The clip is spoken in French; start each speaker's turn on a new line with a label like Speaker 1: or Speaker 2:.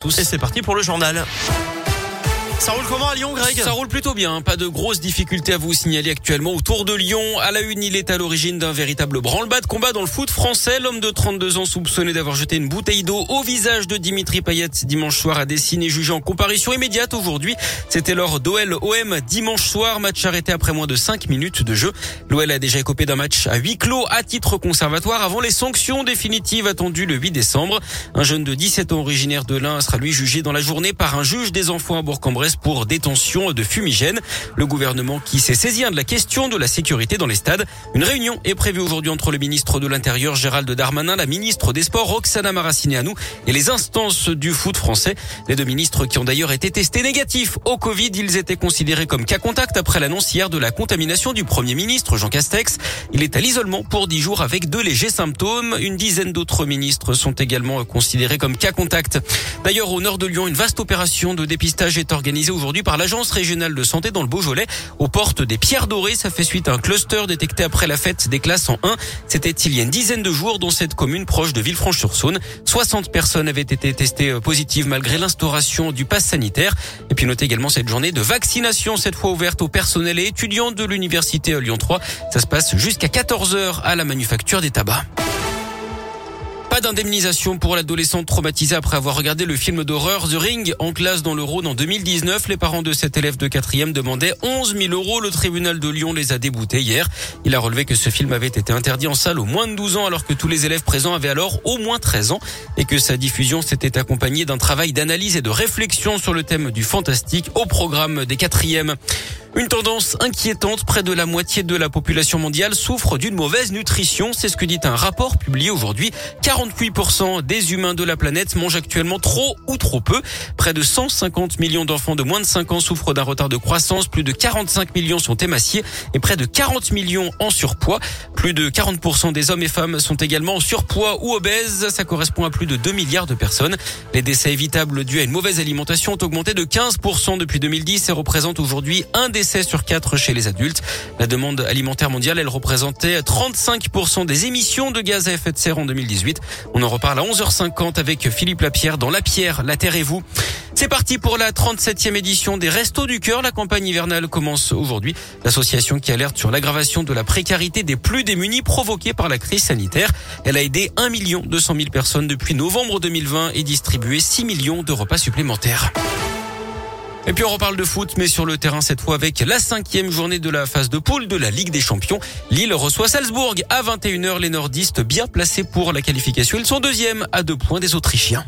Speaker 1: tous. Et c'est parti pour le journal. Ça roule comment à Lyon, Greg
Speaker 2: Ça roule plutôt bien. Pas de grosses difficultés à vous signaler actuellement autour de Lyon. À la une, il est à l'origine d'un véritable branle-bas de combat dans le foot français. L'homme de 32 ans soupçonné d'avoir jeté une bouteille d'eau au visage de Dimitri Payet dimanche soir a dessiné jugé en comparution immédiate aujourd'hui. C'était lors d'OL OM dimanche soir. Match arrêté après moins de 5 minutes de jeu. L'OL a déjà écopé d'un match à huis clos à titre conservatoire avant les sanctions définitives attendues le 8 décembre. Un jeune de 17 ans originaire de l'Ain sera lui jugé dans la journée par un juge des enfants à Bourg-en-Bresse pour détention de fumigène. Le gouvernement qui s'est saisi de la question de la sécurité dans les stades. Une réunion est prévue aujourd'hui entre le ministre de l'Intérieur Gérald Darmanin, la ministre des Sports Roxana Maracineanu et les instances du foot français. Les deux ministres qui ont d'ailleurs été testés négatifs au Covid, ils étaient considérés comme cas contact après l'annonce hier de la contamination du Premier ministre Jean Castex. Il est à l'isolement pour 10 jours avec deux légers symptômes. Une dizaine d'autres ministres sont également considérés comme cas contact. D'ailleurs, au nord de Lyon, une vaste opération de dépistage est organisée aujourd'hui par l'Agence régionale de santé dans le Beaujolais aux portes des Pierres Dorées. Ça fait suite à un cluster détecté après la fête des classes en 1. C'était il y a une dizaine de jours dans cette commune proche de Villefranche-sur-Saône. 60 personnes avaient été testées euh, positives malgré l'instauration du pass sanitaire. Et puis notez également cette journée de vaccination, cette fois ouverte au personnel et étudiants de l'université Lyon 3. Ça se passe jusqu'à 14h à la manufacture des tabacs. Pas d'indemnisation pour l'adolescente traumatisée après avoir regardé le film d'horreur The Ring en classe dans le Rhône en 2019. Les parents de cet élève de quatrième demandaient 11 000 euros. Le tribunal de Lyon les a déboutés hier. Il a relevé que ce film avait été interdit en salle aux moins de 12 ans alors que tous les élèves présents avaient alors au moins 13 ans et que sa diffusion s'était accompagnée d'un travail d'analyse et de réflexion sur le thème du fantastique au programme des quatrièmes. Une tendance inquiétante, près de la moitié de la population mondiale souffre d'une mauvaise nutrition, c'est ce que dit un rapport publié aujourd'hui. 48% des humains de la planète mangent actuellement trop ou trop peu. Près de 150 millions d'enfants de moins de 5 ans souffrent d'un retard de croissance, plus de 45 millions sont émaciés et près de 40 millions en surpoids. Plus de 40% des hommes et femmes sont également en surpoids ou obèses, ça correspond à plus de 2 milliards de personnes. Les décès évitables dus à une mauvaise alimentation ont augmenté de 15% depuis 2010 et représentent aujourd'hui un des décès sur 4 chez les adultes. La demande alimentaire mondiale, elle représentait 35% des émissions de gaz à effet de serre en 2018. On en reparle à 11h50 avec Philippe Lapierre dans La Pierre, la Terre et vous. C'est parti pour la 37e édition des Restos du Cœur. La campagne hivernale commence aujourd'hui. L'association qui alerte sur l'aggravation de la précarité des plus démunis provoquée par la crise sanitaire. Elle a aidé 1 200 000 personnes depuis novembre 2020 et distribué 6 millions de repas supplémentaires. Et puis on reparle de foot, mais sur le terrain cette fois avec la cinquième journée de la phase de poule de la Ligue des Champions. Lille reçoit Salzbourg à 21h. Les nordistes bien placés pour la qualification. Ils sont deuxièmes à deux points des Autrichiens.